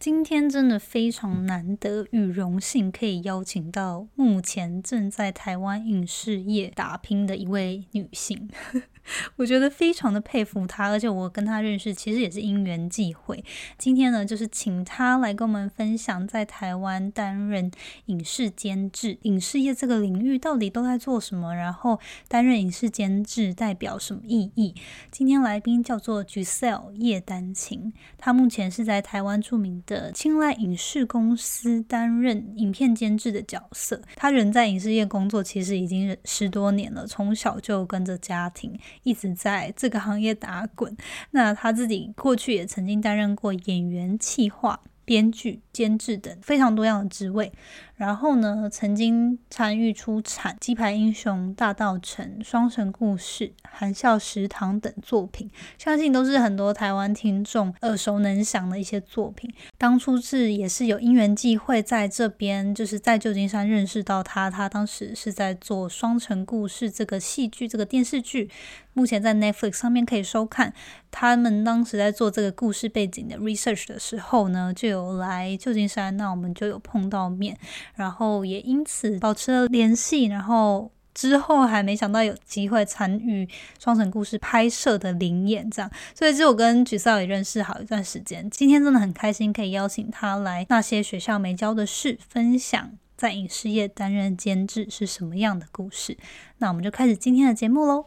今天真的非常难得与荣幸，可以邀请到目前正在台湾影视业打拼的一位女性。我觉得非常的佩服她，而且我跟她认识其实也是因缘际会。今天呢，就是请她来跟我们分享在台湾担任影视监制、影视业这个领域到底都在做什么，然后担任影视监制代表什么意义。今天来宾叫做菊瑟叶丹晴，她目前是在台湾著名的青睐影视公司担任影片监制的角色。他人在影视业工作其实已经十多年了，从小就跟着家庭。一直在这个行业打滚。那他自己过去也曾经担任过演员、企划、编剧、监制等非常多样的职位。然后呢，曾经参与出产《鸡排英雄》《大道城》《双城故事》《含笑食堂》等作品，相信都是很多台湾听众耳熟能详的一些作品。当初是也是有因缘际会在这边，就是在旧金山认识到他。他当时是在做《双城故事》这个戏剧，这个电视剧，目前在 Netflix 上面可以收看。他们当时在做这个故事背景的 research 的时候呢，就有有来旧金山，那我们就有碰到面。然后也因此保持了联系，然后之后还没想到有机会参与《双城故事》拍摄的灵演，这样，所以就我跟橘少也认识好一段时间。今天真的很开心可以邀请他来那些学校没教的事，分享在影视业担任监制是什么样的故事。那我们就开始今天的节目喽。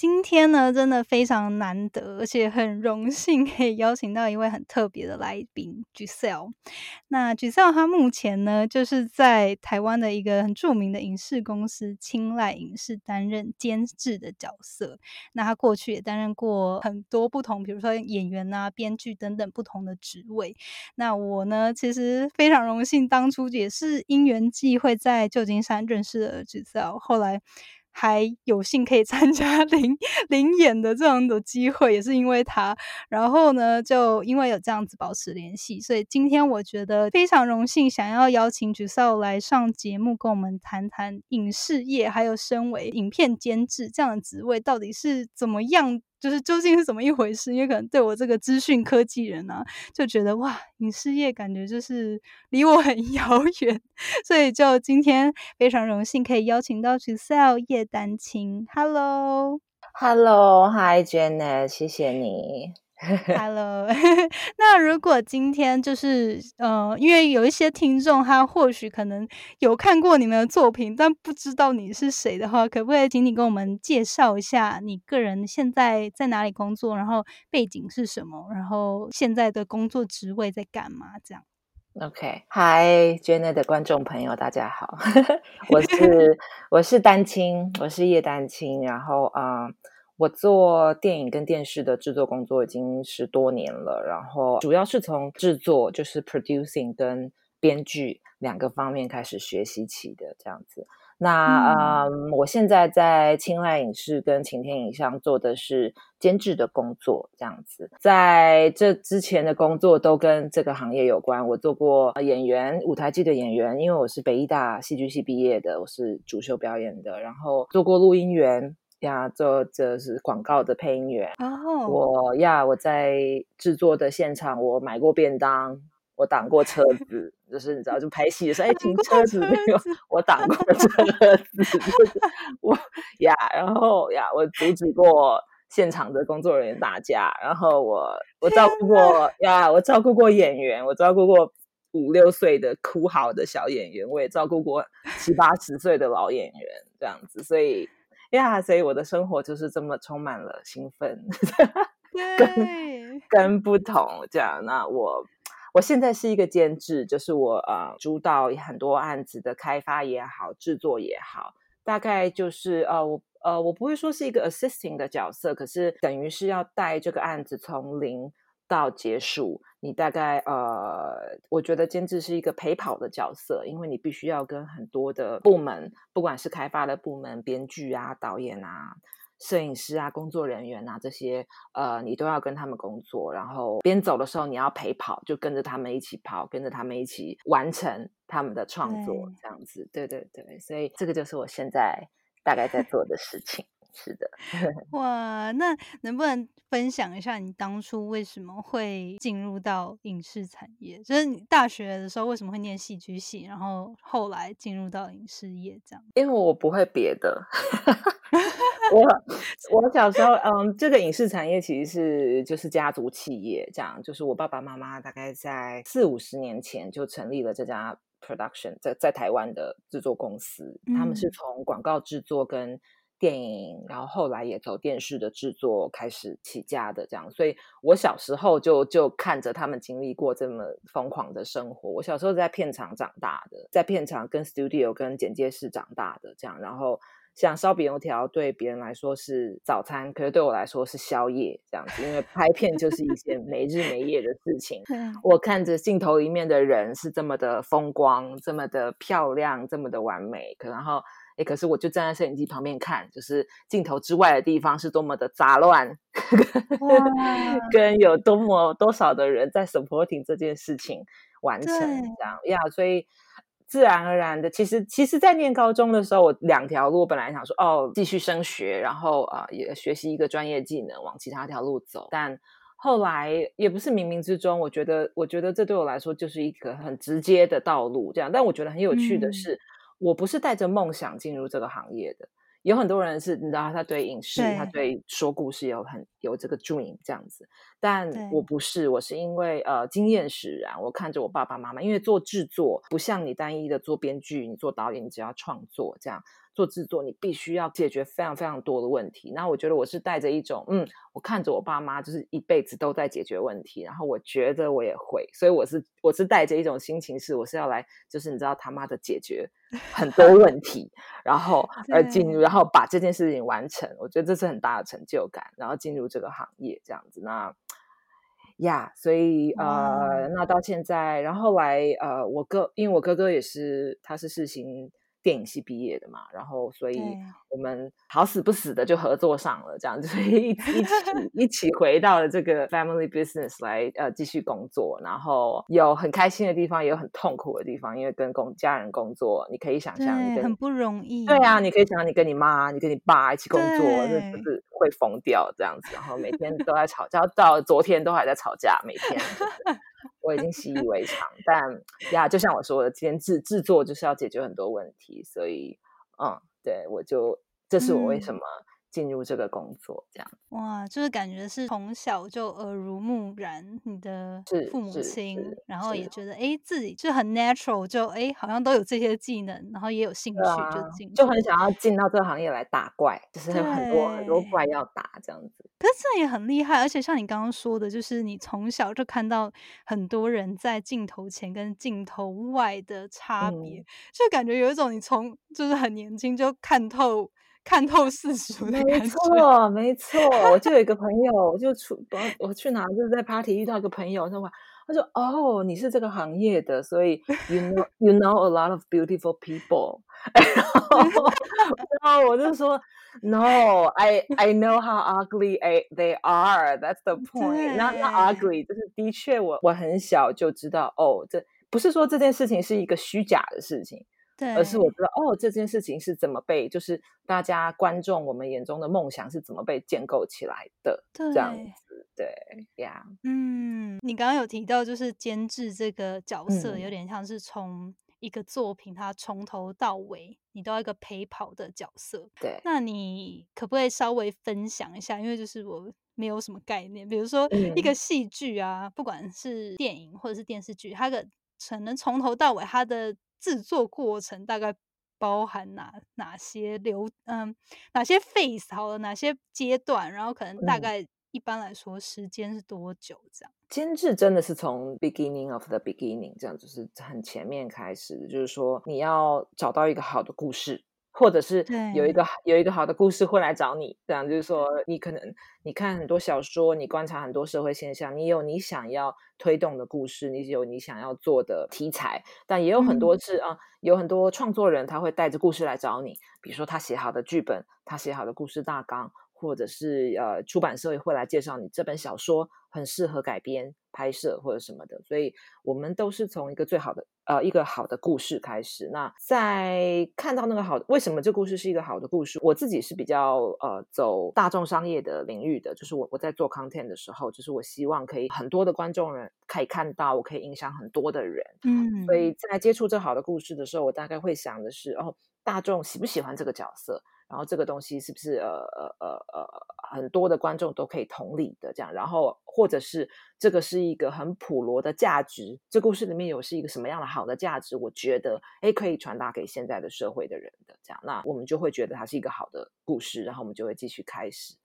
今天呢，真的非常难得，而且很荣幸可以邀请到一位很特别的来宾，Giselle。那 Giselle 她目前呢，就是在台湾的一个很著名的影视公司青睐影视担任监制的角色。那她过去也担任过很多不同，比如说演员啊、编剧等等不同的职位。那我呢，其实非常荣幸，当初也是因缘际会在旧金山认识了 Giselle，后来。还有幸可以参加 领领演的这样的机会，也是因为他。然后呢，就因为有这样子保持联系，所以今天我觉得非常荣幸，想要邀请菊少来上节目，跟我们谈谈影视业，还有身为影片监制这样的职位到底是怎么样。就是究竟是怎么一回事？因为可能对我这个资讯科技人啊，就觉得哇，影视业感觉就是离我很遥远，所以就今天非常荣幸可以邀请到 Giselle 叶丹青。，Hello，Hello，Hi，Jenna，谢谢你。Hello，那如果今天就是呃，因为有一些听众他或许可能有看过你们的作品，但不知道你是谁的话，可不可以请你跟我们介绍一下你个人现在在哪里工作，然后背景是什么，然后现在的工作职位在干嘛？这样。OK，Hi Janet 的观众朋友，大家好，我是我是丹青，我是叶丹青，然后啊。我做电影跟电视的制作工作已经十多年了，然后主要是从制作，就是 producing 跟编剧两个方面开始学习起的这样子。那嗯，我现在在青睐影视跟晴天影像做的是监制的工作，这样子。在这之前的工作都跟这个行业有关，我做过演员、舞台剧的演员，因为我是北艺大戏剧系毕业的，我是主修表演的，然后做过录音员。呀，做这是广告的配音员。哦，我呀，我在制作的现场，我买过便当，我挡过车子，就是你知道，就拍戏的时候，哎，停车子没有，我挡过。车子，我呀，然后呀，我阻止过现场的工作人员打架，然后我我照顾过呀，我照顾过演员，我照顾过五六岁的哭嚎的小演员，我也照顾过七八十岁的老演员，这样子，所以呀，所以我的生活就是这么充满了兴奋，跟跟不同这样。那我我现在是一个监制，就是我呃主导很多案子的开发也好，制作也好，大概就是呃我呃我不会说是一个 assisting 的角色，可是等于是要带这个案子从零。到结束，你大概呃，我觉得监制是一个陪跑的角色，因为你必须要跟很多的部门，不管是开发的部门、编剧啊、导演啊、摄影师啊、工作人员啊这些，呃，你都要跟他们工作。然后边走的时候，你要陪跑，就跟着他们一起跑，跟着他们一起完成他们的创作，这样子。对对对，所以这个就是我现在大概在做的事情。是的，哇，那能不能分享一下你当初为什么会进入到影视产业？就是你大学的时候为什么会念戏剧系，然后后来进入到影视业这样？因为我不会别的，我我小时候，嗯，这个影视产业其实是就是家族企业，这样，就是我爸爸妈妈大概在四五十年前就成立了这家 production，在在台湾的制作公司，他们是从广告制作跟电影，然后后来也走电视的制作开始起家的，这样，所以我小时候就就看着他们经历过这么疯狂的生活。我小时候在片场长大的，在片场跟 studio 跟剪接室长大的，这样，然后像烧饼油条对别人来说是早餐，可是对我来说是宵夜，这样子，因为 拍片就是一件没日没夜的事情。我看着镜头里面的人是这么的风光，这么的漂亮，这么的完美，可然后。哎，可是我就站在摄影机旁边看，就是镜头之外的地方是多么的杂乱，跟有多么多少的人在 supporting 这件事情完成这样呀，所以自然而然的，其实其实，在念高中的时候，我两条路，本来想说哦，继续升学，然后啊，也学习一个专业技能，往其他条路走，但后来也不是冥冥之中，我觉得，我觉得这对我来说就是一个很直接的道路，这样。但我觉得很有趣的是。我不是带着梦想进入这个行业的，有很多人是，你知道，他对影视，他对。说故事有很有这个 dream 这样子，但我不是，我是因为呃经验使然，我看着我爸爸妈妈，因为做制作不像你单一的做编剧，你做导演，你只要创作这样。做制作，你必须要解决非常非常多的问题。那我觉得我是带着一种，嗯，我看着我爸妈就是一辈子都在解决问题，然后我觉得我也会，所以我是我是带着一种心情，是我是要来，就是你知道他妈的解决很多 问题，然后 而进入，然后把这件事情完成。我觉得这是很大的成就感，然后进入这个行业这样子。那呀，所以呃，那到现在，然后来呃，我哥，因为我哥哥也是，他是世新。电影系毕业的嘛，然后所以我们好死不死的就合作上了，这样 所以一一起一起回到了这个 family business 来呃继续工作，然后有很开心的地方，也有很痛苦的地方，因为跟工家人工作，你可以想象，很不容易。对啊，你可以想象你跟你妈、你跟你爸一起工作，那不是会疯掉这样子，然后每天都在吵架，到昨天都还在吵架，每天。我已经习以为常，但呀，就像我说的，今天制制作就是要解决很多问题，所以，嗯，对我就这是我为什么。进入这个工作，这样哇，就是感觉是从小就耳濡目染，你的父母亲，然后也觉得哎，自己就很 natural，就哎，好像都有这些技能，然后也有兴趣就进，就很想要进到这个行业来打怪，就是很多很多怪要打这样子。可是这也很厉害，而且像你刚刚说的，就是你从小就看到很多人在镜头前跟镜头外的差别，就感觉有一种你从就是很年轻就看透。看透世俗的，没错，没错。我就有一个朋友，我就出，我去哪就是在 party 遇到一个朋友，他说，他说，哦，你是这个行业的，所以 you know you know a lot of beautiful people。然后我就说，No，I I know how ugly they are. That's the point. Not not ugly，就是的确，我我很小就知道，哦，这不是说这件事情是一个虚假的事情。而是我知道哦，这件事情是怎么被，就是大家观众我们眼中的梦想是怎么被建构起来的，这样子，对呀，嗯，你刚刚有提到，就是监制这个角色，有点像是从一个作品，它从头到尾，你都要一个陪跑的角色，对，那你可不可以稍微分享一下？因为就是我没有什么概念，比如说一个戏剧啊，不管是电影或者是电视剧，它的。可，能从头到尾它的制作过程大概包含哪哪些流嗯哪些 phase 好了，哪些阶段，然后可能大概一般来说时间是多久这样？监制真的是从 beginning of the beginning 这样，就是很前面开始，就是说你要找到一个好的故事。或者是有一个有一个好的故事会来找你，这样就是说，你可能你看很多小说，你观察很多社会现象，你有你想要推动的故事，你有你想要做的题材，但也有很多是啊，有很多创作人他会带着故事来找你，比如说他写好的剧本，他写好的故事大纲。或者是呃，出版社会来介绍你这本小说很适合改编拍摄或者什么的，所以我们都是从一个最好的呃一个好的故事开始。那在看到那个好，为什么这故事是一个好的故事？我自己是比较呃走大众商业的领域的，就是我我在做 content 的时候，就是我希望可以很多的观众人可以看到，我可以影响很多的人。嗯，所以在接触这好的故事的时候，我大概会想的是，哦，大众喜不喜欢这个角色？然后这个东西是不是呃呃呃呃很多的观众都可以同理的这样？然后或者是这个是一个很普罗的价值，这故事里面有是一个什么样的好的价值？我觉得哎可以传达给现在的社会的人的这样，那我们就会觉得它是一个好的故事，然后我们就会继续开始，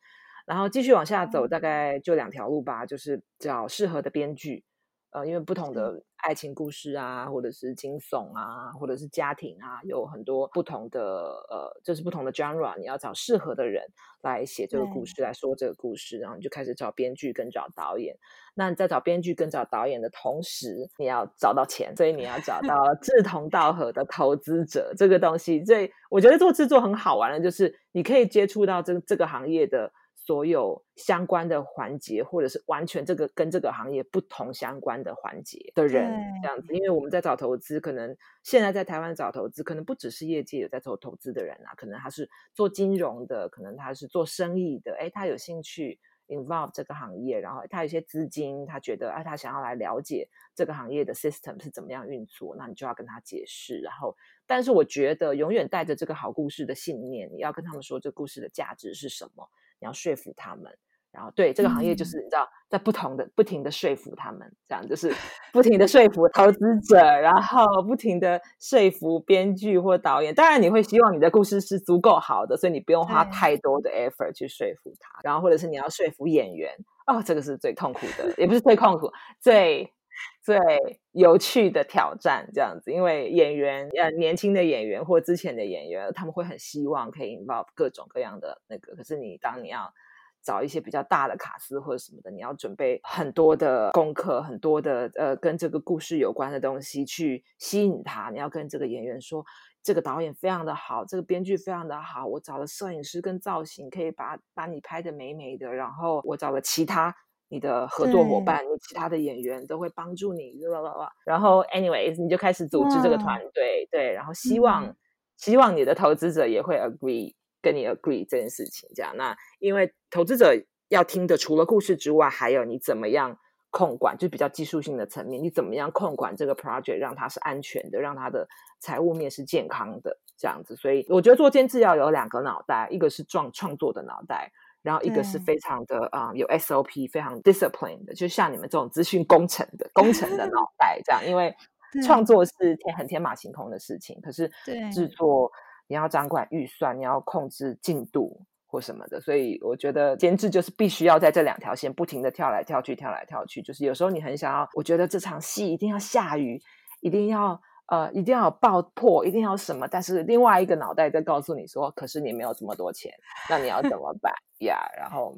然后继续往下走，大概就两条路吧，就是找适合的编剧。呃，因为不同的爱情故事啊，或者是惊悚啊，或者是家庭啊，有很多不同的呃，就是不同的 genre，你要找适合的人来写这个故事，来说这个故事，然后你就开始找编剧跟找导演。那你在找编剧跟找导演的同时，你要找到钱，所以你要找到 志同道合的投资者。这个东西，所以我觉得做制作很好玩的，就是你可以接触到这这个行业的。所有相关的环节，或者是完全这个跟这个行业不同相关的环节的人，这样子，因为我们在找投资，可能现在在台湾找投资，可能不只是业界有在做投资的人啊，可能他是做金融的，可能他是做生意的，哎，他有兴趣 involve 这个行业，然后他有些资金，他觉得哎，他想要来了解这个行业的 system 是怎么样运作，那你就要跟他解释，然后，但是我觉得永远带着这个好故事的信念，你要跟他们说这故事的价值是什么。你要说服他们，然后对这个行业就是你知道，在不同的不停的说服他们，这样就是不停的说服 投资者，然后不停的说服编剧或导演。当然，你会希望你的故事是足够好的，所以你不用花太多的 effort 去说服他。然后，或者是你要说服演员，哦，这个是最痛苦的，也不是最痛苦，最最有趣的挑战，这样子。因为演员呃，年轻的演员或之前的演员，他们会很希望可以 involve 各种各样的那个。可是你当你要找一些比较大的卡司或者什么的，你要准备很多的功课，很多的呃跟这个故事有关的东西去吸引他。你要跟这个演员说，这个导演非常的好，这个编剧非常的好，我找了摄影师跟造型，可以把把你拍的美美的。然后我找了其他。你的合作伙伴，你其他的演员都会帮助你，然后，anyways，你就开始组织这个团队，对，然后希望希望你的投资者也会 agree 跟你 agree 这件事情，这样。那因为投资者要听的，除了故事之外，还有你怎么样控管，就比较技术性的层面，你怎么样控管这个 project，让它是安全的，让它的财务面是健康的，这样子。所以我觉得做监制要有两个脑袋，一个是创创作的脑袋。然后一个是非常的啊，有 SOP，非常 discipline 的，就像你们这种资讯工程的工程的脑 袋这样。因为创作是天很天马行空的事情，可是制作你要掌管预算，你要控制进度或什么的，所以我觉得监制就是必须要在这两条线不停的跳来跳去，跳来跳去。就是有时候你很想要，我觉得这场戏一定要下雨，一定要。呃，一定要爆破，一定要什么？但是另外一个脑袋在告诉你说，可是你没有这么多钱，那你要怎么办呀？然后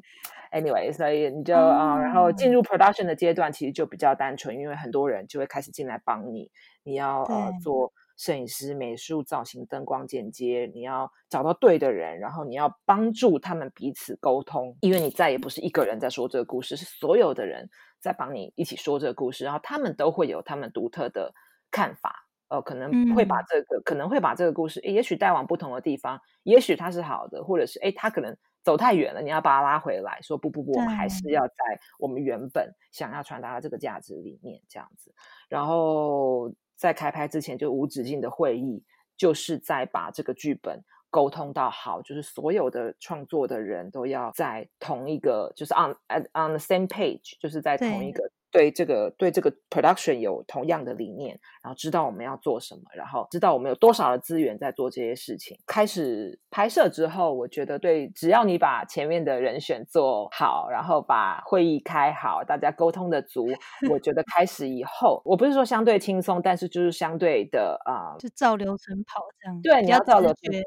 ，anyway，所以你就啊，然后进入 production 的阶段，其实就比较单纯，因为很多人就会开始进来帮你。你要呃做摄影师、美术、造型、灯光、剪接，你要找到对的人，然后你要帮助他们彼此沟通，因为你再也不是一个人在说这个故事，是所有的人在帮你一起说这个故事，然后他们都会有他们独特的看法。呃，可能会把这个，可能会把这个故事，也许带往不同的地方，也许它是好的，或者是哎，它可能走太远了，你要把它拉回来，说不不不，我们还是要在我们原本想要传达的这个价值里面这样子。然后在开拍之前就无止境的会议，就是在把这个剧本沟通到好，就是所有的创作的人都要在同一个，就是 on on the same page，就是在同一个对这个对这个 production 有同样的理念，然后知道我们要做什么，然后知道我们有多少的资源在做这些事情。开始拍摄之后，我觉得对，只要你把前面的人选做好，然后把会议开好，大家沟通的足，我觉得开始以后，我不是说相对轻松，但是就是相对的啊，就照流程跑这样。对，你要照流程。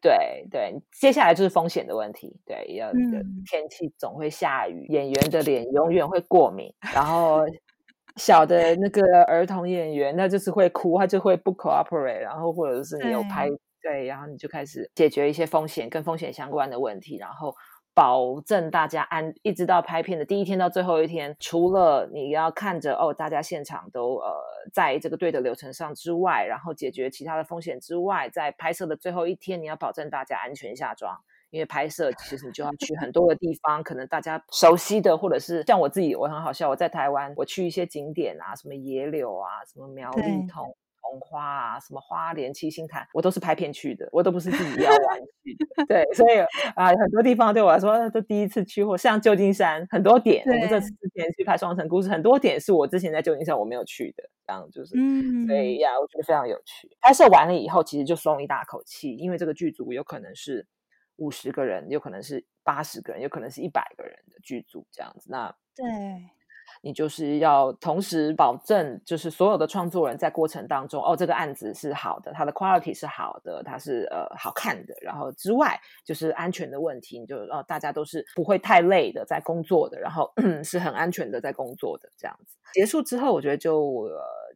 觉。对对，接下来就是风险的问题。对，要天气总会下雨，演员的脸永远会过敏，然后小的那个儿童演员，他就是会哭，他就会不 cooperate，然后或者是你有拍对，然后你就开始解决一些风险跟风险相关的问题，然后。保证大家安，一直到拍片的第一天到最后一天，除了你要看着哦，大家现场都呃在这个对的流程上之外，然后解决其他的风险之外，在拍摄的最后一天，你要保证大家安全下妆，因为拍摄其实你就要去很多的地方，可能大家熟悉的，或者是像我自己，我很好笑，我在台湾，我去一些景点啊，什么野柳啊，什么苗栗通。红花啊，什么花莲七星潭，我都是拍片去的，我都不是自己要玩去的。对，所以啊，很多地方对我来说都第一次去，或像旧金山很多点，我们这次之前去拍《双城故事》，很多点是我之前在旧金山我没有去的，这样就是，所以呀，我觉得非常有趣。拍摄完了以后，其实就松一大口气，因为这个剧组有可能是五十个人，有可能是八十个人，有可能是一百个人的剧组这样子。那对。你就是要同时保证，就是所有的创作人在过程当中，哦，这个案子是好的，它的 quality 是好的，它是呃好看的，然后之外就是安全的问题，你就哦大家都是不会太累的在工作的，然后 是很安全的在工作的这样子。结束之后，我觉得就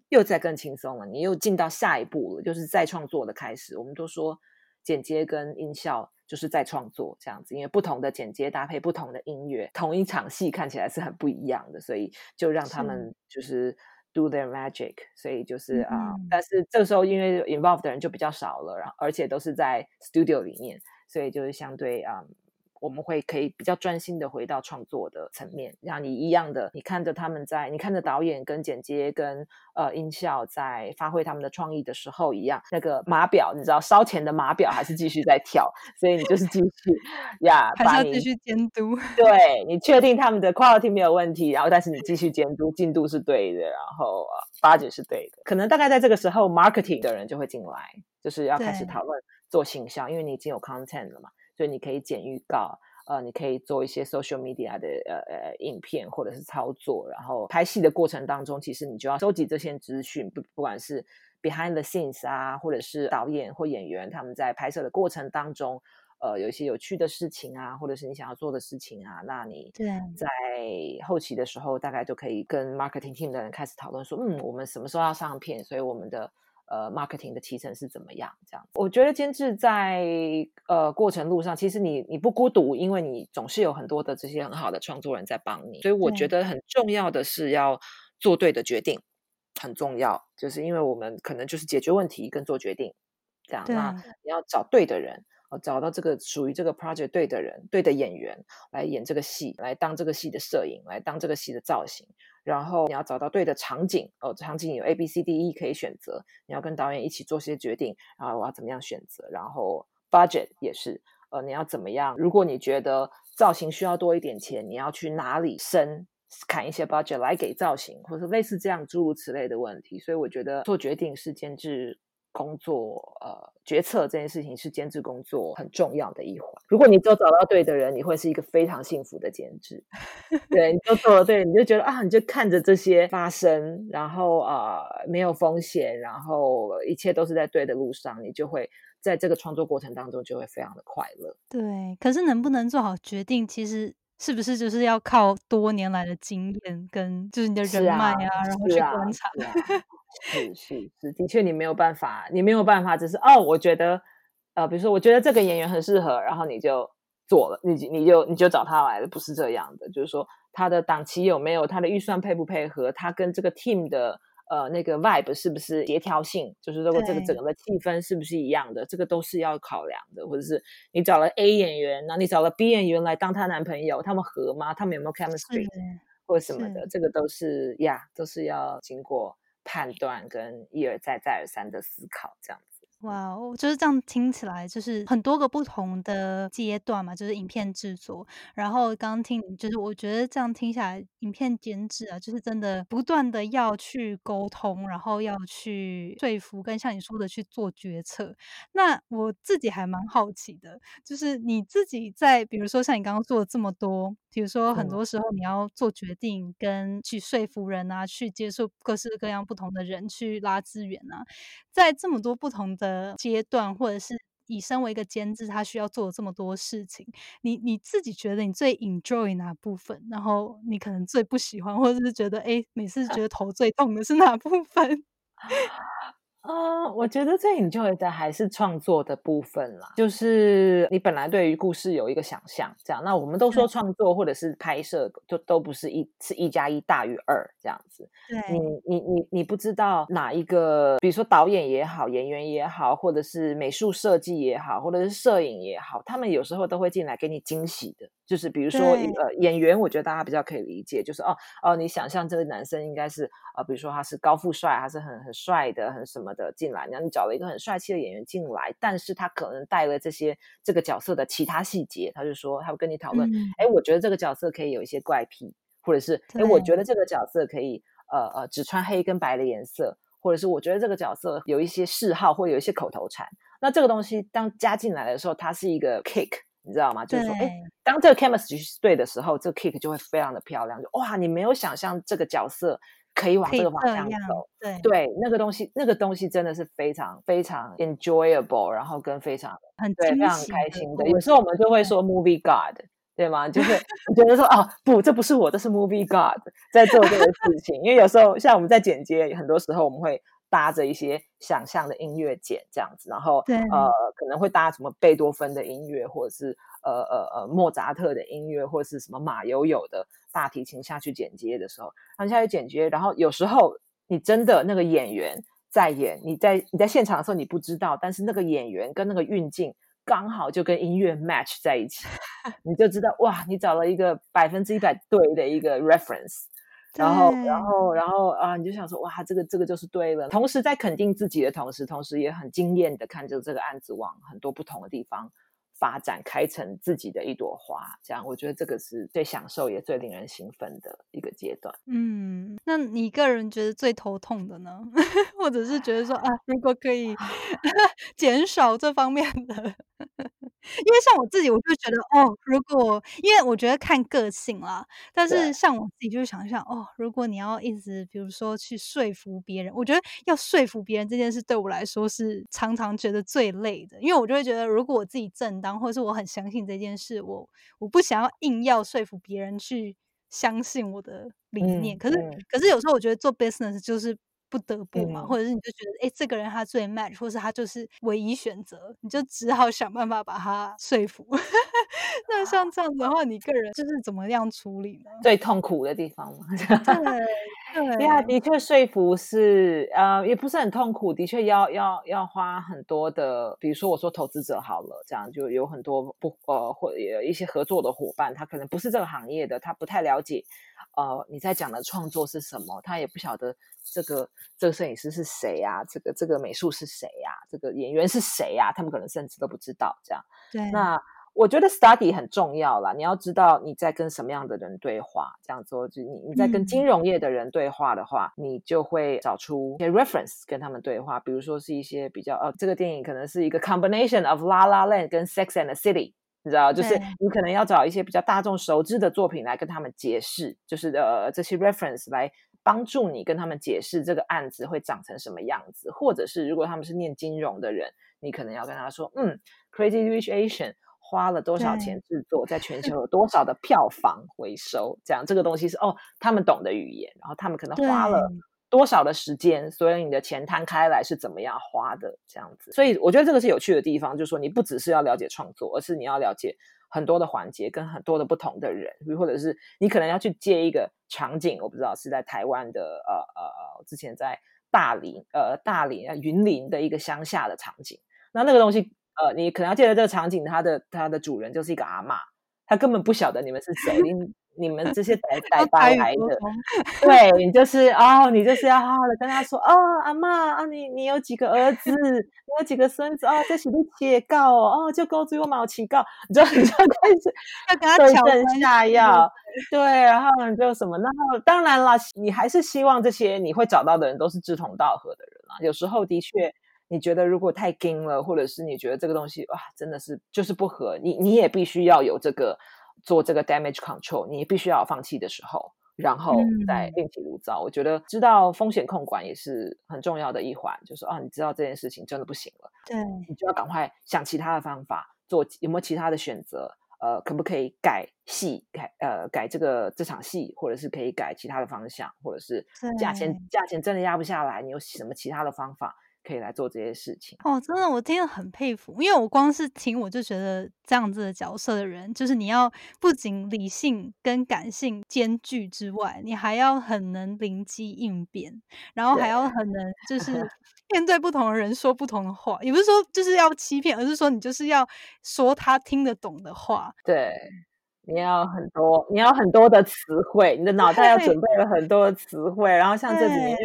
又再更轻松了，你又进到下一步了，就是再创作的开始。我们都说剪接跟音效。就是在创作这样子，因为不同的剪接搭配不同的音乐，同一场戏看起来是很不一样的，所以就让他们就是 do their magic，所以就是啊，但是这时候因为 involved 的人就比较少了，然后而且都是在 studio 里面，所以就是相对啊。我们会可以比较专心的回到创作的层面，让你一样的，你看着他们在，你看着导演跟剪接跟呃音效在发挥他们的创意的时候一样，那个码表，你知道烧钱的码表还是继续在跳，所以你就是继续呀，还是要继续监督，对你确定他们的 quality 没有问题，然后但是你继续监督进度是对的，然后 budget 是对的，可能大概在这个时候 marketing 的人就会进来，就是要开始讨论做形象，因为你已经有 content 了嘛。所以你可以剪预告，呃，你可以做一些 social media 的呃呃影片或者是操作，然后拍戏的过程当中，其实你就要收集这些资讯，不不管是 behind the scenes 啊，或者是导演或演员他们在拍摄的过程当中，呃，有一些有趣的事情啊，或者是你想要做的事情啊，那你在后期的时候，大概就可以跟 marketing team 的人开始讨论说，嗯，我们什么时候要上片，所以我们的。呃，marketing 的提成是怎么样？这样，我觉得监制在呃过程路上，其实你你不孤独，因为你总是有很多的这些很好的创作人在帮你。所以我觉得很重要的是要做对的决定，很重要，就是因为我们可能就是解决问题跟做决定这样。那你要找对的人，找到这个属于这个 project 对的人、对的演员来演这个戏，来当这个戏的摄影，来当这个戏的造型。然后你要找到对的场景哦，场景有 A B C D E 可以选择，你要跟导演一起做些决定，然后我要怎么样选择？然后 budget 也是，呃，你要怎么样？如果你觉得造型需要多一点钱，你要去哪里升砍一些 budget 来给造型，或者类似这样诸如此类的问题。所以我觉得做决定是监制。工作呃，决策这件事情是监制工作很重要的一环。如果你都找到对的人，你会是一个非常幸福的监制。对，你都做了对，你就觉得啊，你就看着这些发生，然后啊，没有风险，然后一切都是在对的路上，你就会在这个创作过程当中就会非常的快乐。对，可是能不能做好决定，其实是不是就是要靠多年来的经验跟就是你的人脉啊，然后去观察。是是是，的确你没有办法，你没有办法，只是哦，我觉得，呃，比如说我觉得这个演员很适合，然后你就做了，你你就你就找他来了，不是这样的，就是说他的档期有没有，他的预算配不配合，他跟这个 team 的呃那个 vibe 是不是协调性，就是如果这个整个的气氛是不是一样的，这个都是要考量的，或者是你找了 A 演员，那你找了 B 演员来当她男朋友，他们合吗？他们有没有 chemistry 或什么的，这个都是呀，都是要经过。判断跟一而再再而三的思考，这样子。哇哦，就是这样听起来，就是很多个不同的阶段嘛，就是影片制作。然后刚刚听你，就是我觉得这样听下来，影片监制啊，就是真的不断的要去沟通，然后要去说服，跟像你说的去做决策。那我自己还蛮好奇的，就是你自己在，比如说像你刚刚做了这么多，比如说很多时候你要做决定，跟去说服人啊，去接受各式各样不同的人，去拉资源啊，在这么多不同的。阶段，或者是以身为一个监制，他需要做这么多事情，你你自己觉得你最 enjoy 哪部分？然后你可能最不喜欢，或者是觉得哎，每次觉得头最痛的是哪部分？啊，我觉得最 enjoy 的还是创作的部分啦。就是你本来对于故事有一个想象，这样。那我们都说创作或者是拍摄，就都不是一是一加一大于二这样子。对，你你你你不知道哪一个，比如说导演也好，演员也好，或者是美术设计也好，或者是摄影也好，他们有时候都会进来给你惊喜的。就是比如说呃演员，我觉得大家比较可以理解，就是哦哦，你想象这个男生应该是呃，比如说他是高富帅，他是很很帅的，很什么的进来，然后你找了一个很帅气的演员进来，但是他可能带了这些这个角色的其他细节，他就说他会跟你讨论，哎，我觉得这个角色可以有一些怪癖，或者是哎，我觉得这个角色可以呃呃只穿黑跟白的颜色，或者是我觉得这个角色有一些嗜好或有一些口头禅，那这个东西当加进来的时候，它是一个 kick。你知道吗？就是说，哎，当这个 chemistry 对的时候，这个 kick 就会非常的漂亮。就哇，你没有想象这个角色可以往这个方向走。对对，那个东西，那个东西真的是非常非常 enjoyable，然后跟非常很对非常开心的。有时候我们就会说 movie god，对吗？就是觉得说，哦，不，这不是我，这是 movie god 在做这个事情。因为有时候像我们在剪接，很多时候我们会。搭着一些想象的音乐剪这样子，然后呃可能会搭什么贝多芬的音乐，或者是呃呃呃莫扎特的音乐，或者是什么马友友的大提琴下去剪接的时候，然后下去剪接，然后有时候你真的那个演员在演，你在你在现场的时候你不知道，但是那个演员跟那个运镜刚好就跟音乐 match 在一起，你就知道哇，你找了一个百分之一百对的一个 reference。然后，然后，然后啊，你就想说，哇，这个这个就是对了。同时在肯定自己的同时，同时也很惊艳的看着这个案子往很多不同的地方发展，开成自己的一朵花。这样，我觉得这个是最享受也最令人兴奋的一个阶段。嗯，那你个人觉得最头痛的呢？或者是觉得说啊，如果可以 减少这方面的？因为像我自己，我就觉得哦，如果因为我觉得看个性啦，但是像我自己就是想想哦，如果你要一直比如说去说服别人，我觉得要说服别人这件事对我来说是常常觉得最累的，因为我就会觉得如果我自己正当，或者是我很相信这件事，我我不想要硬要说服别人去相信我的理念，可是可是有时候我觉得做 business 就是。不得不嘛，或者是你就觉得，哎，这个人他最 match，或是他就是唯一选择，你就只好想办法把他说服。那像这样子的话，你个人就是怎么样处理呢？最痛苦的地方嘛。对，对呀，的确说服是呃，也不是很痛苦，的确要要要花很多的，比如说我说投资者好了，这样就有很多不呃，或有一些合作的伙伴，他可能不是这个行业的，他不太了解。呃，你在讲的创作是什么？他也不晓得这个这个摄影师是谁呀？这个这个美术是谁呀？这个演员是谁呀？他们可能甚至都不知道。这样，对。那我觉得 study 很重要啦，你要知道你在跟什么样的人对话。这样做，就你你在跟金融业的人对话的话，你就会找出一些 reference 跟他们对话。比如说是一些比较呃，这个电影可能是一个 combination of La La Land 跟 Sex and the City。你知道，就是你可能要找一些比较大众熟知的作品来跟他们解释，就是呃这些 reference 来帮助你跟他们解释这个案子会长成什么样子，或者是如果他们是念金融的人，你可能要跟他说，嗯，Crazy Rich Asian 花了多少钱制作，在全球有多少的票房回收，这样这个东西是哦他们懂的语言，然后他们可能花了。多少的时间，所以你的钱摊开来是怎么样花的？这样子，所以我觉得这个是有趣的地方，就是说你不只是要了解创作，而是你要了解很多的环节跟很多的不同的人，或者是你可能要去接一个场景，我不知道是在台湾的呃呃呃，之前在大林呃大林啊云林的一个乡下的场景，那那个东西呃，你可能要记得这个场景，它的它的主人就是一个阿妈。他根本不晓得你们是谁，你你们这些呆 呆白来的，对你就是哦，你就是要好好的跟他说哦，阿妈啊，你你有几个儿子，你有几个孙子哦，这是你写告哦，哦就告诉我毛起告，你就你 就开始 要跟他对挑症下药，对，然后你就什么，然后当然了，你还是希望这些你会找到的人都是志同道合的人啊，有时候的确。你觉得如果太硬了，或者是你觉得这个东西哇，真的是就是不合，你你也必须要有这个做这个 damage control，你必须要放弃的时候，然后再另起炉灶。我觉得知道风险控管也是很重要的一环，就是啊，你知道这件事情真的不行了，对你就要赶快想其他的方法，做有没有其他的选择？呃，可不可以改戏改呃改这个这场戏，或者是可以改其他的方向，或者是价钱价钱真的压不下来，你有什么其他的方法？可以来做这些事情。哦，真的，我听得很佩服，因为我光是听我就觉得这样子的角色的人，就是你要不仅理性跟感性兼具之外，你还要很能灵机应变，然后还要很能就是。面对不同的人说不同的话，也不是说就是要欺骗，而是说你就是要说他听得懂的话。对，你要很多，你要很多的词汇，你的脑袋要准备了很多的词汇，然后像这几年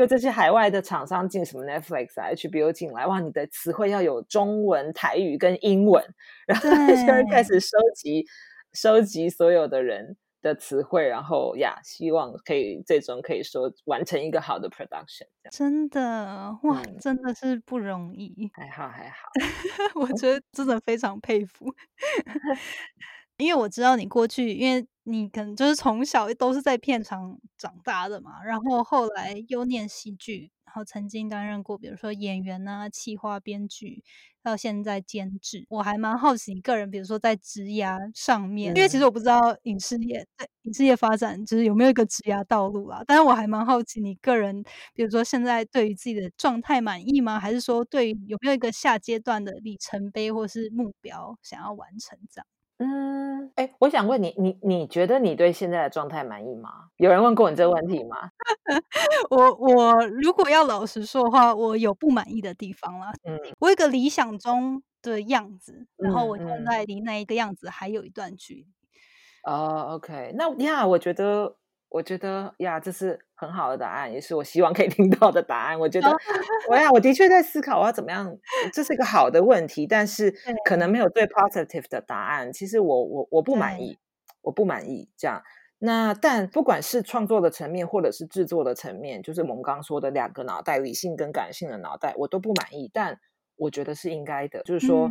就。就这些海外的厂商进什么 Netflix 啊、HBO 进来，哇，你的词汇要有中文、台语跟英文，然后就会开始收集收集所有的人的词汇，然后呀，希望可以最终可以说完成一个好的 production。真的哇，真的是不容易。还好还好，我觉得真的非常佩服。因为我知道你过去，因为你可能就是从小都是在片场长大的嘛，然后后来又念戏剧，然后曾经担任过，比如说演员啊、企划、编剧，到现在监制。我还蛮好奇你个人，比如说在职涯上面，因为其实我不知道影视业在影视业发展就是有没有一个职涯道路啊。但是我还蛮好奇你个人，比如说现在对于自己的状态满意吗？还是说对有没有一个下阶段的里程碑或是目标想要完成这样？嗯，哎，我想问你，你你觉得你对现在的状态满意吗？有人问过你这个问题吗？我我如果要老实说的话，我有不满意的地方啦。嗯，我有个理想中的样子，然后我现在离那一个样子还有一段距离。哦，OK，那呀，我觉得。我觉得呀，这是很好的答案，也是我希望可以 听到的答案。我觉得，我呀，我的确在思考我要怎么样，这是一个好的问题，但是可能没有最 positive 的答案。其实我我我不满意，我不满意这样。那但不管是创作的层面，或者是制作的层面，就是我们刚刚说的两个脑袋，理性跟感性的脑袋，我都不满意。但我觉得是应该的，就是说。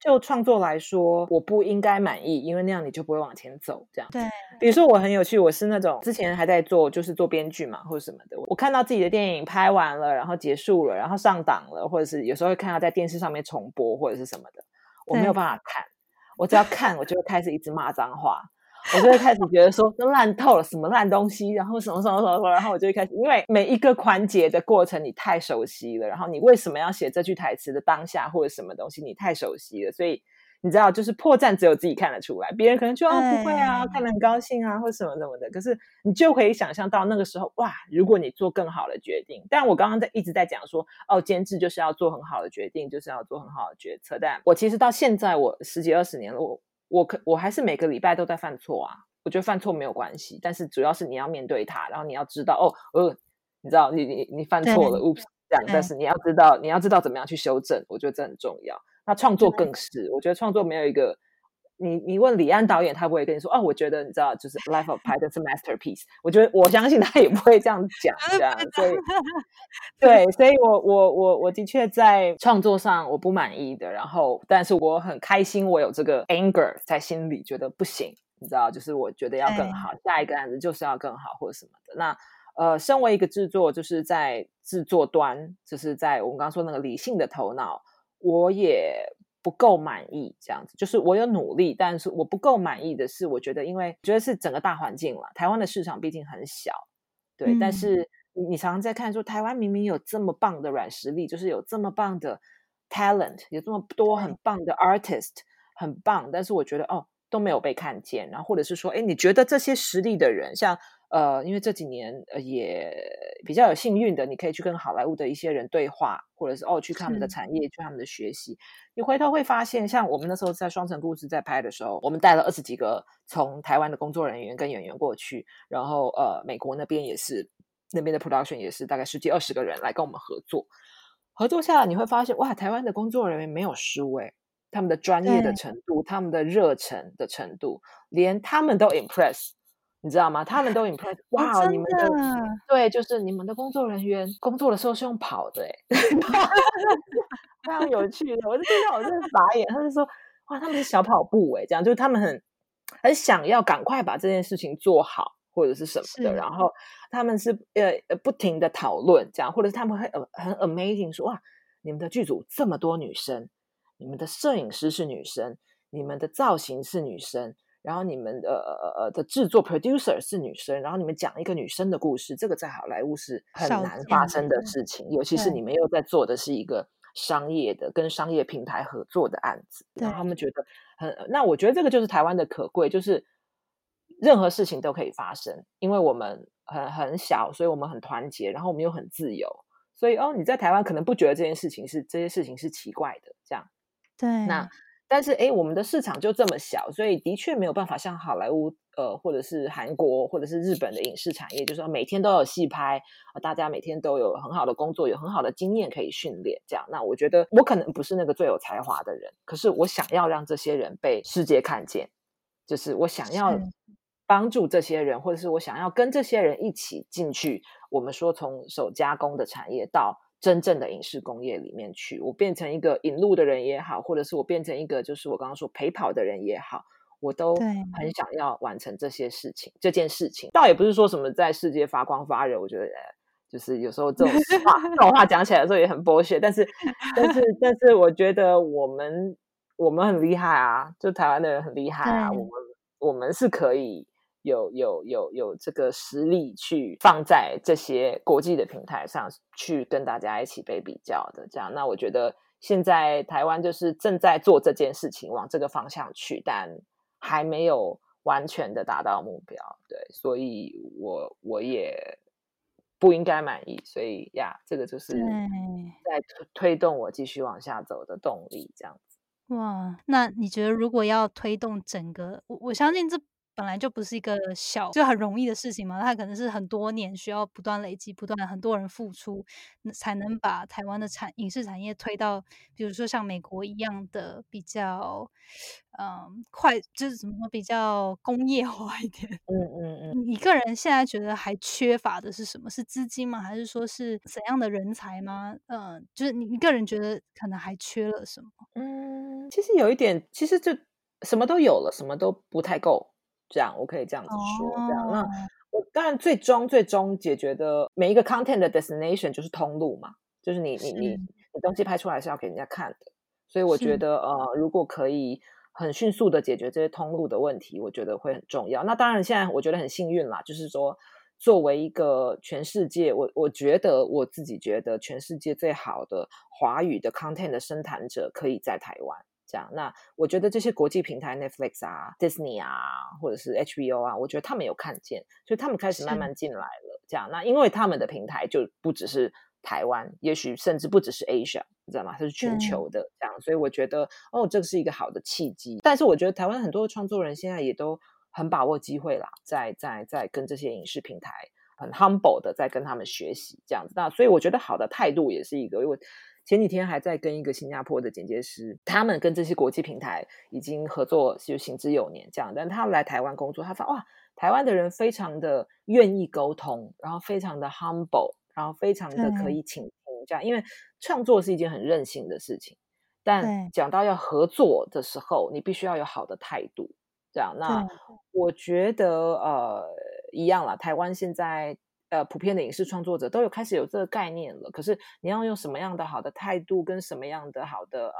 就创作来说，我不应该满意，因为那样你就不会往前走。这样，对。比如说我很有趣，我是那种之前还在做，就是做编剧嘛，或者什么的。我看到自己的电影拍完了，然后结束了，然后上档了，或者是有时候会看到在电视上面重播或者是什么的，我没有办法看。我只要看，我就会开始一直骂脏话。我就会开始觉得说，都烂透了，什么烂东西，然后什么什么什么什么，然后我就会开始，因为每一个环节的过程你太熟悉了，然后你为什么要写这句台词的当下或者什么东西你太熟悉了，所以你知道，就是破绽只有自己看得出来，别人可能就哦不会啊，看得很高兴啊，或什么什么的，可是你就可以想象到那个时候，哇，如果你做更好的决定，但我刚刚在一直在讲说，哦，监制就是要做很好的决定，就是要做很好的决策，但我其实到现在我十几二十年了，我。我可我还是每个礼拜都在犯错啊，我觉得犯错没有关系，但是主要是你要面对它，然后你要知道哦，呃，你知道你你你犯错了，oops，这样，但是你要知道你要知道怎么样去修正，我觉得这很重要。那创作更是，我觉得创作没有一个。你你问李安导演，他不会跟你说哦，我觉得你知道，就是《Life of Pi》是 masterpiece。我觉得我相信他也不会这样讲，这样。所以，对，所以我我我我的确在创作上我不满意的，然后，但是我很开心，我有这个 anger 在心里，觉得不行，你知道，就是我觉得要更好，下一个案子就是要更好或者什么的。那呃，身为一个制作，就是在制作端，就是在我们刚刚说那个理性的头脑，我也。不够满意，这样子就是我有努力，但是我不够满意的是，我觉得因为觉得是整个大环境了，台湾的市场毕竟很小，对。但是你常常在看说，台湾明明有这么棒的软实力，就是有这么棒的 talent，有这么多很棒的 artist，很棒，但是我觉得哦都没有被看见，然后或者是说，哎，你觉得这些实力的人，像呃，因为这几年呃也比较有幸运的，你可以去跟好莱坞的一些人对话，或者是哦去看他们的产业，去他们的学习。你回头会发现，像我们那时候在双城故事在拍的时候，我们带了二十几个从台湾的工作人员跟演员过去，然后呃美国那边也是那边的 production 也是大概十几二十个人来跟我们合作。合作下来你会发现，哇，台湾的工作人员没有输诶，他们的专业的程度，他们的热忱的程度，连他们都 impress。你知道吗？他们都 impress，哇！你们的对，就是你们的工作人员工作的时候是用跑的，哎，非常有趣的。我就听到我真的傻眼，他就说，哇，他们是小跑步，哎，这样就是他们很很想要赶快把这件事情做好，或者是什么的。然后他们是呃呃不停的讨论，这样，或者是他们会呃很 amazing 说，哇，你们的剧组这么多女生，你们的摄影师是女生，你们的造型是女生。然后你们的呃呃的制作 producer 是女生，然后你们讲一个女生的故事，这个在好莱坞是很难发生的事情，尤其是你们又在做的是一个商业的跟商业平台合作的案子，然后他们觉得很，那我觉得这个就是台湾的可贵，就是任何事情都可以发生，因为我们很很小，所以我们很团结，然后我们又很自由，所以哦，你在台湾可能不觉得这件事情是这些事情是奇怪的，这样对那。但是，哎，我们的市场就这么小，所以的确没有办法像好莱坞，呃，或者是韩国，或者是日本的影视产业，就是说每天都有戏拍，大家每天都有很好的工作，有很好的经验可以训练。这样，那我觉得我可能不是那个最有才华的人，可是我想要让这些人被世界看见，就是我想要帮助这些人，或者是我想要跟这些人一起进去。我们说从手加工的产业到。真正的影视工业里面去，我变成一个引路的人也好，或者是我变成一个就是我刚刚说陪跑的人也好，我都很想要完成这些事情。这件事情倒也不是说什么在世界发光发热，我觉得就是有时候这种话 这种话讲起来的时候也很剥削，但是但是但是我觉得我们我们很厉害啊，就台湾的人很厉害啊，我们我们是可以。有有有有这个实力去放在这些国际的平台上去跟大家一起被比较的，这样那我觉得现在台湾就是正在做这件事情，往这个方向去，但还没有完全的达到目标，对，所以我我也不应该满意，所以呀，这个就是在推动我继续往下走的动力，这样子。哇，那你觉得如果要推动整个，我我相信这。本来就不是一个小就很容易的事情嘛，它可能是很多年需要不断累积、不断很多人付出，才能把台湾的产影视产业推到，比如说像美国一样的比较，嗯，快就是怎么说比较工业化一点。嗯嗯嗯。你个人现在觉得还缺乏的是什么？是资金吗？还是说是怎样的人才吗？嗯，就是你你个人觉得可能还缺了什么？嗯，其实有一点，其实就什么都有了，什么都不太够。这样我可以这样子说，这样。那我当然最终最终解决的每一个 content 的 destination 就是通路嘛，就是你你你你东西拍出来是要给人家看的，所以我觉得呃如果可以很迅速的解决这些通路的问题，我觉得会很重要。那当然现在我觉得很幸运啦，就是说作为一个全世界，我我觉得我自己觉得全世界最好的华语的 content 的生产者可以在台湾。这样，那我觉得这些国际平台，Netflix 啊、Disney 啊，或者是 HBO 啊，我觉得他们有看见，所以他们开始慢慢进来了。这样，那因为他们的平台就不只是台湾，也许甚至不只是 Asia，你知道吗？它是全球的。这样，所以我觉得，哦，这个是一个好的契机。但是我觉得台湾很多创作人现在也都很把握机会啦，在在在跟这些影视平台很 humble 的在跟他们学习这样子。那所以我觉得好的态度也是一个，因为。前几天还在跟一个新加坡的剪接师，他们跟这些国际平台已经合作就行之有年这样，但他来台湾工作，他发哇，台湾的人非常的愿意沟通，然后非常的 humble，然后非常的可以倾听这样，因为创作是一件很任性的事情，但讲到要合作的时候，你必须要有好的态度这样。那我觉得呃一样了，台湾现在。呃，普遍的影视创作者都有开始有这个概念了。可是你要用什么样的好的态度，跟什么样的好的呃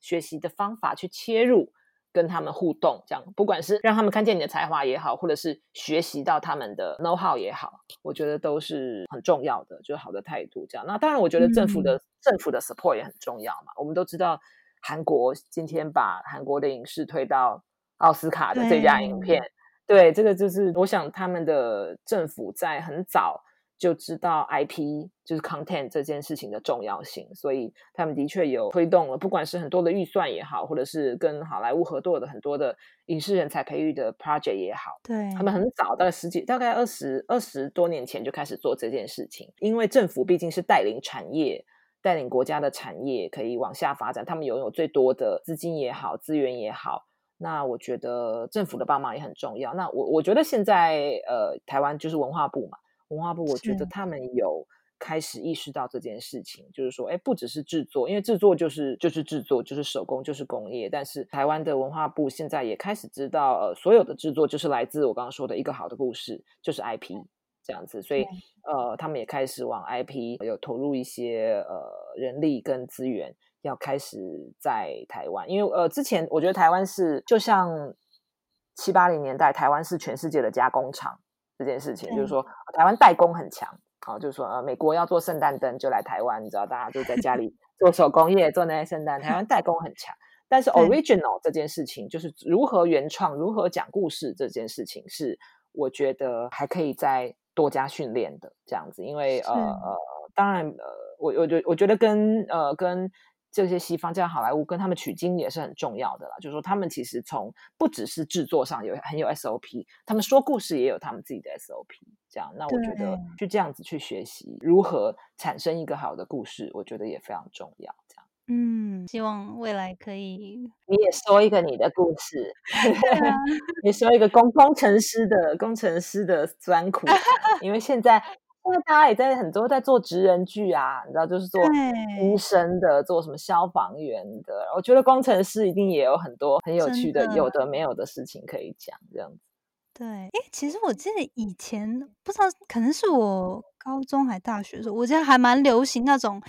学习的方法去切入，跟他们互动，这样不管是让他们看见你的才华也好，或者是学习到他们的 know how 也好，我觉得都是很重要的，就是好的态度。这样，那当然，我觉得政府的政府的 support 也很重要嘛。我们都知道，韩国今天把韩国的影视推到奥斯卡的最佳影片。对，这个就是我想他们的政府在很早。就知道 IP 就是 content 这件事情的重要性，所以他们的确有推动了，不管是很多的预算也好，或者是跟好莱坞合作的很多的影视人才培育的 project 也好，对他们很早，大概十几，大概二十二十多年前就开始做这件事情。因为政府毕竟是带领产业、带领国家的产业可以往下发展，他们拥有最多的资金也好、资源也好，那我觉得政府的帮忙也很重要。那我我觉得现在呃，台湾就是文化部嘛。文化部，我觉得他们有开始意识到这件事情，就是说，哎，不只是制作，因为制作就是就是制作，就是手工，就是工业。但是台湾的文化部现在也开始知道，呃，所有的制作就是来自我刚刚说的一个好的故事，就是 IP 这样子。所以，呃，他们也开始往 IP 有投入一些呃人力跟资源，要开始在台湾。因为呃，之前我觉得台湾是就像七八零年代，台湾是全世界的加工厂。这件事情就是说，台湾代工很强啊，就是说，呃，美国要做圣诞灯就来台湾，你知道，大家就在家里 做手工业，做那些圣诞。台湾代工很强，但是 original 这件事情，就是如何原创、如何讲故事这件事情，是我觉得还可以再多加训练的这样子。因为呃呃，当然呃，我我觉我觉得跟呃跟。这些西方这样好莱坞跟他们取经也是很重要的啦，就是说他们其实从不只是制作上有很有 SOP，他们说故事也有他们自己的 SOP。这样，那我觉得去这样子去学习如何产生一个好的故事，我觉得也非常重要。这样，嗯，希望未来可以你也说一个你的故事，你说一个工工程师的工程师的酸苦，因为现在。因为大家也在很多在做职人剧啊，你知道，就是做医生的，做什么消防员的。我觉得工程师一定也有很多很有趣的、有的没有的事情可以讲，这样子。对，哎，其实我记得以前不知道，可能是我高中还大学的时候，我记得还蛮流行那种。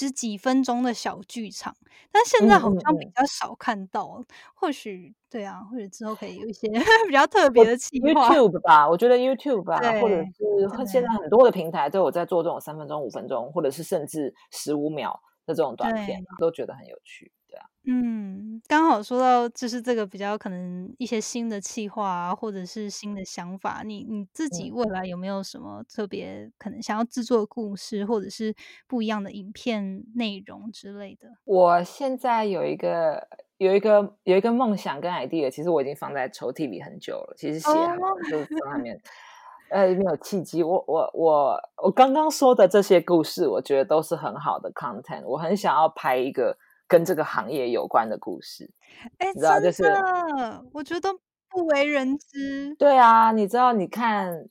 只几分钟的小剧场，但现在好像比较少看到。或许对啊，或者之后可以有一些 比较特别的企划。YouTube 吧，我觉得 YouTube 吧，或者是现在很多的平台都有在做这种三分钟、五分钟，或者是甚至十五秒的这种短片，都觉得很有趣。对啊。嗯，刚好说到就是这个比较可能一些新的企划啊，或者是新的想法，你你自己未来有没有什么特别可能想要制作的故事，或者是不一样的影片内容之类的？我现在有一个有一个有一个梦想跟 idea，其实我已经放在抽屉里很久了，其实写好了，就是上面呃没有契机。我我我我刚刚说的这些故事，我觉得都是很好的 content，我很想要拍一个。跟这个行业有关的故事，哎，知道就是，我觉得不为人知。对啊，你知道？你看，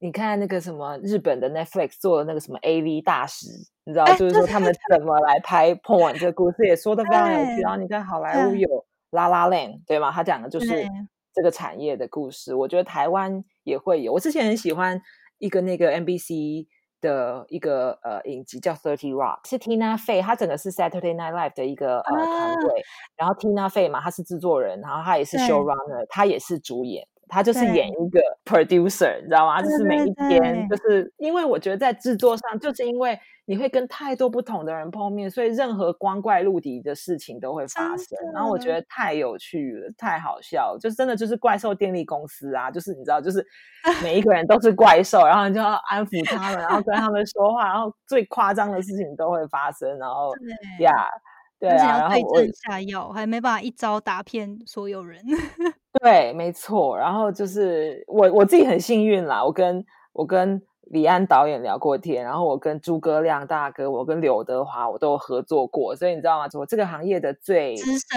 你看那个什么日本的 Netflix 做的那个什么 AV 大师，你知道，就是说他们怎么来拍碰完这个故事，也说的非常有趣。然后你看好莱坞有《La La Land》，对吗？他讲的就是这个产业的故事。我觉得台湾也会有。我之前很喜欢一个那个 NBC。的一个呃影集叫《Thirty Rock》，是 Tina Fey，她整个是 Saturday Night Live 的一个呃团队，然后 Tina Fey 嘛，她是制作人，然后她也是 showrunner，她也是主演。他就是演一个 producer，你知道吗？就是每一天，就是因为我觉得在制作上，就是因为你会跟太多不同的人碰面，所以任何光怪陆离的事情都会发生。然后我觉得太有趣了，太好笑了，就是真的就是怪兽电力公司啊，就是你知道，就是 每一个人都是怪兽，然后你就要安抚他们，然后跟他们说话，然后最夸张的事情都会发生，然后呀。对啊，然后对症下药，还没办法一招打遍所有人。对，没错。然后就是我我自己很幸运啦，我跟我跟李安导演聊过天，然后我跟诸葛亮大哥，我跟刘德华，我都合作过。所以你知道吗？我这个行业的最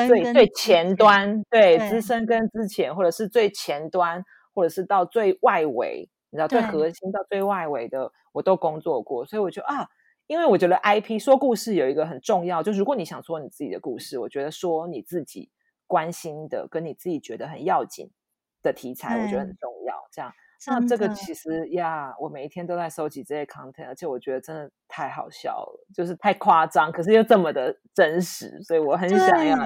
最最前端，对资深跟之前，或者是最前端，或者是到最外围，你知道最核心到最外围的，我都工作过。所以我觉得啊。因为我觉得 IP 说故事有一个很重要，就是如果你想说你自己的故事，我觉得说你自己关心的、跟你自己觉得很要紧的题材，我觉得很重要。这样，那这个其实呀，我每一天都在收集这些 content，而且我觉得真的太好笑了，就是太夸张，可是又这么的真实，所以我很想要。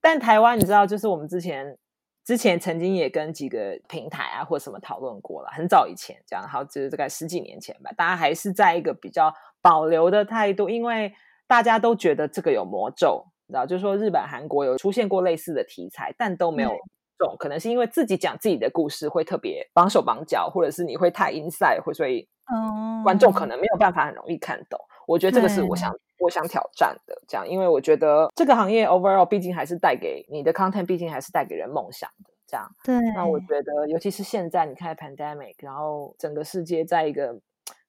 但台湾，你知道，就是我们之前之前曾经也跟几个平台啊或什么讨论过了，很早以前这样，好，就是大概十几年前吧，大家还是在一个比较。保留的态度，因为大家都觉得这个有魔咒，知道？就是说日本、韩国有出现过类似的题材，但都没有中，可能是因为自己讲自己的故事会特别绑手绑脚，或者是你会太 inside，会所以观众可能没有办法很容易看懂。我觉得这个是我想我想挑战的，这样，因为我觉得这个行业 overall 毕竟还是带给你的 content，毕竟还是带给人梦想的，这样。对。那我觉得，尤其是现在，你看 pandemic，然后整个世界在一个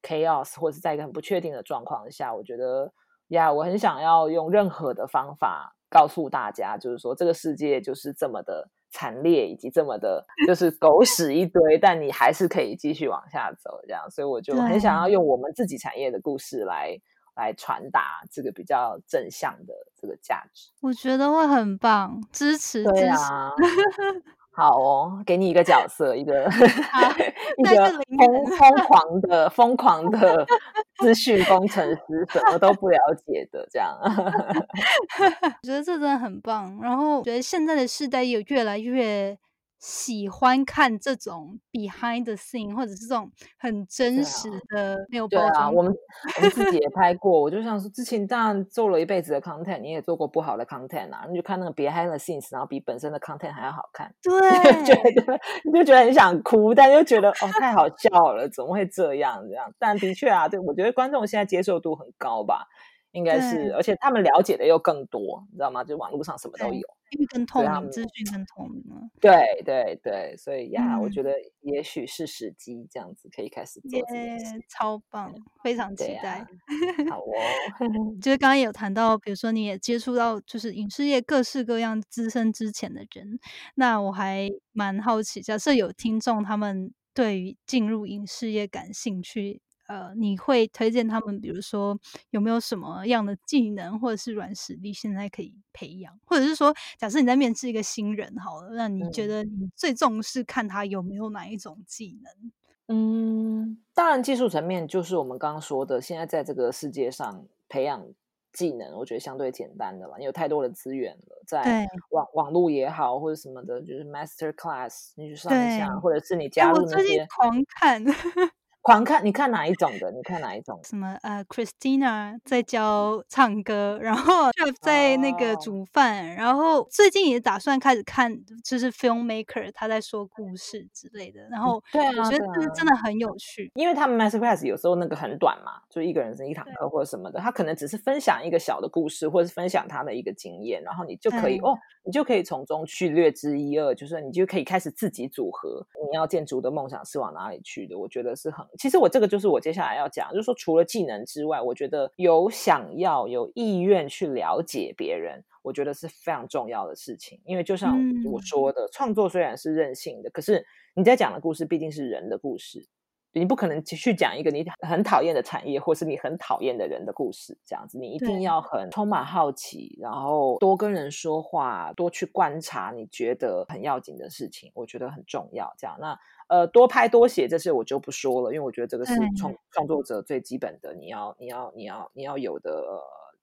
chaos 或者是在一个很不确定的状况下，我觉得呀，我很想要用任何的方法告诉大家，就是说这个世界就是这么的惨烈，以及这么的，就是狗屎一堆，但你还是可以继续往下走，这样。所以我就很想要用我们自己产业的故事来。来传达这个比较正向的这个价值，我觉得会很棒，支持支持。好哦，给你一个角色，一个 一个疯疯狂的疯狂的 资讯工程师，什么都不了解的这样。我觉得这真的很棒。然后，我觉得现在的世代有越来越。喜欢看这种 behind the scene，或者是这种很真实的没有包装。我们我们自己也拍 过，我就想说，之前当然做了一辈子的 content，你也做过不好的 content 啊，你就看那个 behind the scenes，然后比本身的 content 还要好看，对，觉得你就觉得很想哭，但又觉得哦太好笑了，怎么会这样这样？但的确啊，对我觉得观众现在接受度很高吧。应该是，而且他们了解的又更多，你知道吗？就网络上什么都有，因为更透明，资讯更透明了。对对对，所以呀，我觉得也许是时机，这样子可以开始做。耶，超棒，非常期待。好哦，就是刚刚有谈到，比如说你也接触到就是影视业各式各样资深之前的人，那我还蛮好奇，假设有听众他们对于进入影视业感兴趣。呃，你会推荐他们，比如说有没有什么样的技能或者是软实力，现在可以培养，或者是说，假设你在面试一个新人，好了，那你觉得你最重视看他有没有哪一种技能？嗯，当然，技术层面就是我们刚刚说的，现在在这个世界上培养技能，我觉得相对简单的嘛，你有太多的资源了，在网网络也好，或者什么的，就是 master class，你去上一下，或者是你加入那些狂看。狂看，你看哪一种的？你看哪一种？什么呃，Christina 在教唱歌，然后 Jeff 在那个煮饭，然后最近也打算开始看，就是 filmmaker 他在说故事之类的。然后对啊，我觉得这真的很有趣，因为他们 master class 有时候那个很短嘛，就一个人是一堂课或者什么的，他可能只是分享一个小的故事，或者是分享他的一个经验，然后你就可以哦，你就可以从中去略知一二，就是你就可以开始自己组合你要建筑的梦想是往哪里去的。我觉得是很。其实我这个就是我接下来要讲，就是说除了技能之外，我觉得有想要有意愿去了解别人，我觉得是非常重要的事情。因为就像我说的，创作虽然是任性的，可是你在讲的故事毕竟是人的故事。你不可能去讲一个你很讨厌的产业，或是你很讨厌的人的故事，这样子，你一定要很充满好奇，然后多跟人说话，多去观察你觉得很要紧的事情，我觉得很重要。这样，那呃，多拍多写这些我就不说了，因为我觉得这个是创创作者最基本的，你要你要你要你要有的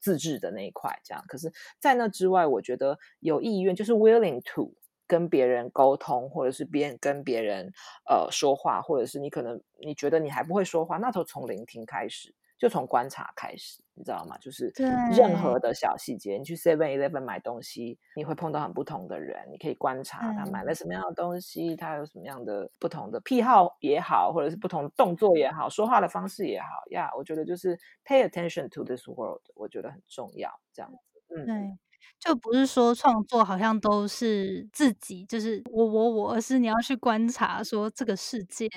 自制的那一块。这样，可是，在那之外，我觉得有意愿就是 willing to。跟别人沟通，或者是别人跟别人呃说话，或者是你可能你觉得你还不会说话，那就从聆听开始，就从观察开始，你知道吗？就是任何的小细节，你去 Seven Eleven 买东西，你会碰到很不同的人，你可以观察他买了什么样的东西，他有什么样的不同的癖好也好，或者是不同的动作也好，说话的方式也好呀，我觉得就是 Pay attention to this world，我觉得很重要，这样子，嗯。就不是说创作好像都是自己，就是我我我，而是你要去观察说这个世界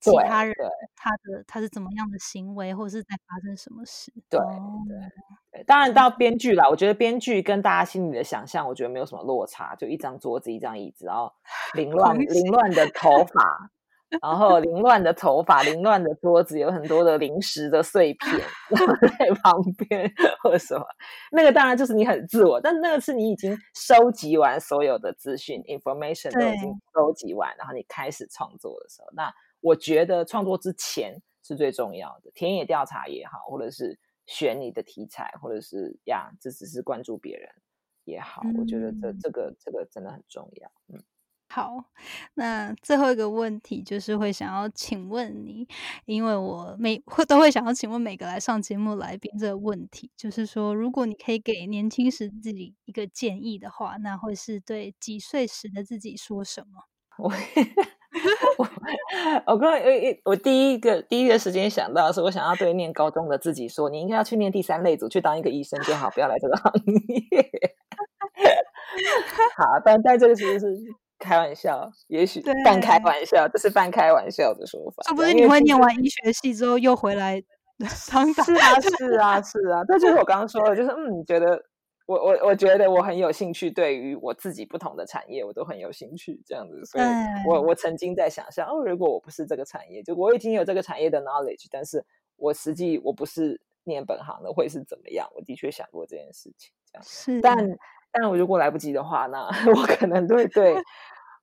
其他人他的他是怎么样的行为，或者是在发生什么事。对对，当然到编剧啦，我觉得编剧跟大家心里的想象，我觉得没有什么落差，就一张桌子，一张椅子，然后凌 乱凌乱的头发。然后凌乱的头发，凌乱的桌子，有很多的零食的碎片 在旁边，或者什么，那个当然就是你很自我，但那个是你已经收集完所有的资讯，information 都已经收集完，然后你开始创作的时候，那我觉得创作之前是最重要的，田野调查也好，或者是选你的题材，或者是呀，这只是关注别人也好，我觉得这这个这个真的很重要，嗯。好，那最后一个问题就是会想要请问你，因为我每会都会想要请问每个来上节目来宾这个问题，就是说，如果你可以给年轻时自己一个建议的话，那会是对几岁时的自己说什么？我我我刚刚我第一个第一个时间想到是我想要对念高中的自己说，你应该要去念第三类组，去当一个医生就好，不要来这个行业。好，但但这个其实是。开玩笑，也许半开玩笑，这是半开玩笑的说法。说不是你会念完医学系之后又回来 当是啊，是啊，是啊，这就是我刚刚说的，就是嗯，你觉得我我我觉得我很有兴趣，对于我自己不同的产业，我都很有兴趣，这样子。所以我我曾经在想象，哦，如果我不是这个产业，就我已经有这个产业的 knowledge，但是我实际我不是念本行的，会是怎么样？我的确想过这件事情，这样是。但但我如果来不及的话，那 我可能对对。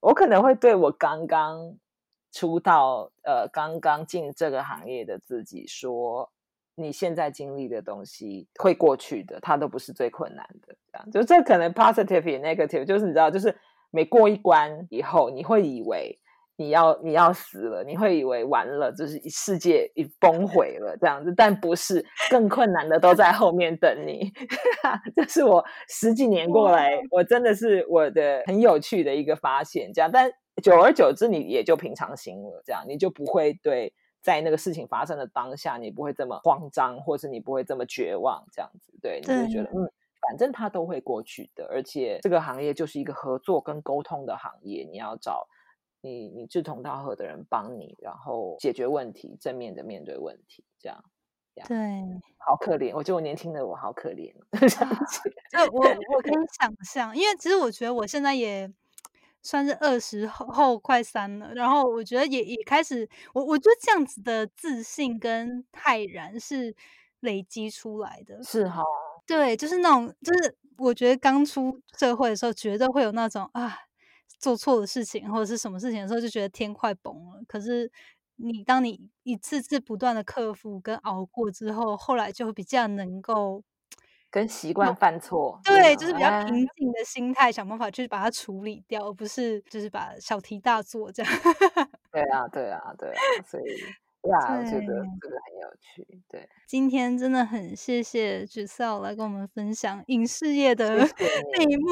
我可能会对我刚刚出道、呃，刚刚进这个行业的自己说：“你现在经历的东西会过去的，它都不是最困难的。”这样，就这可能 positive 也 negative，就是你知道，就是每过一关以后，你会以为你要你要死了，你会以为完了，就是世界已崩毁了这样子，但不是，更困难的都在后面等你。这是我十几年过来，我真的是我的很有趣的一个发现。这样，但久而久之，你也就平常心了。这样，你就不会对在那个事情发生的当下，你不会这么慌张，或是你不会这么绝望。这样子，对，你就觉得嗯，反正它都会过去的。而且这个行业就是一个合作跟沟通的行业，你要找你你志同道合的人帮你，然后解决问题，正面的面对问题，这样。对，好可怜，我觉得我年轻的我好可怜。就我我可以想象，因为其实我觉得我现在也算是二十后后快三了，然后我觉得也也开始，我我觉得这样子的自信跟泰然是累积出来的。是哈，对，就是那种，就是我觉得刚出社会的时候，绝对会有那种啊，做错的事情或者是什么事情的时候，就觉得天快崩了。可是。你当你一次次不断的克服跟熬过之后，后来就会比较能够跟习惯犯错，对，就是比较平静的心态，想办法去把它处理掉，而不是就是把小题大做这样。对啊，对啊，对啊，所以呀，我觉得这个很有趣。对，今天真的很谢谢 Giselle 来跟我们分享影视业的 内幕。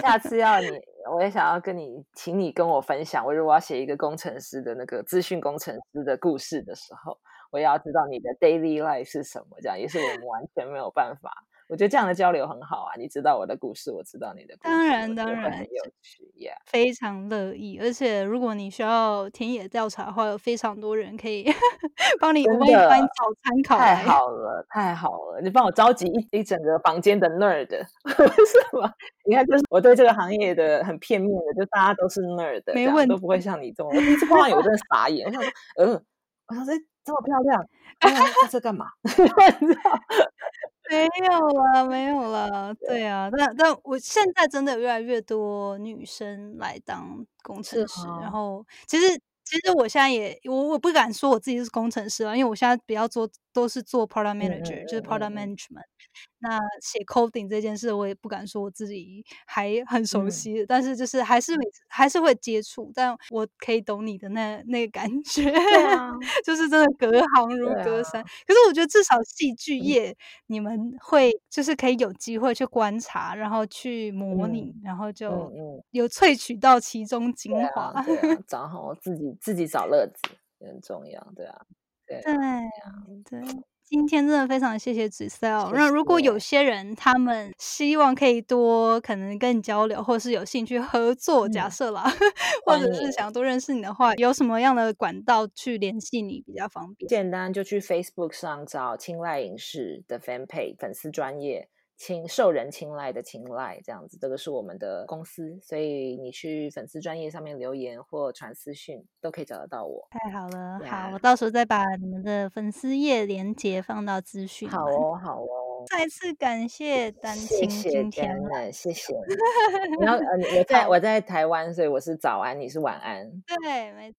下次要 你。我也想要跟你，请你跟我分享。我如果要写一个工程师的那个资讯工程师的故事的时候，我也要知道你的 daily life 是什么，这样也是我们完全没有办法。我觉得这样的交流很好啊！你知道我的故事，我知道你的故事，当然当然很有趣，Yeah，非常乐意。而且如果你需要田野调查的话，有非常多人可以 帮你，我帮你找参考。太好了，太好了！你帮我召集一一整个房间的 nerd，是吗？你看，就是我对这个行业的很片面的，就大家都是 nerd，没问题，都不会像你这么。第一次碰到你，我真的傻眼。我想说，嗯，我想说这么漂亮，在这干嘛？没有了，没有了。对啊，但但我现在真的越来越多女生来当工程师，然后其实其实我现在也我我不敢说我自己是工程师啊，因为我现在比较做都是做 product manager，就是 product management。那写 coding 这件事，我也不敢说我自己还很熟悉，但是就是还是还是会接触，但我可以懂你的那那个感觉，就是真的隔行如隔山。可是我觉得至少戏剧业你们会就是可以有机会去观察，然后去模拟，然后就有萃取到其中精华，找好自己自己找乐子很重要，对啊，对对对。今天真的非常谢谢 Giselle。那如果有些人他们希望可以多可能跟你交流，或是有兴趣合作，假设啦，或者是想多认识你的话，有什么样的管道去联系你比较方便？简单就去 Facebook 上找青睐影视的 Fan Page 粉丝专业。青受人青睐的青睐，这样子，这个是我们的公司，所以你去粉丝专业上面留言或传私讯都可以找得到我。太好了，好，我到时候再把你们的粉丝页连接放到资讯。好哦，好哦。再次感谢丹青今天来，谢谢。你要呃，我 在我在台湾，所以我是早安，你是晚安。对，没错。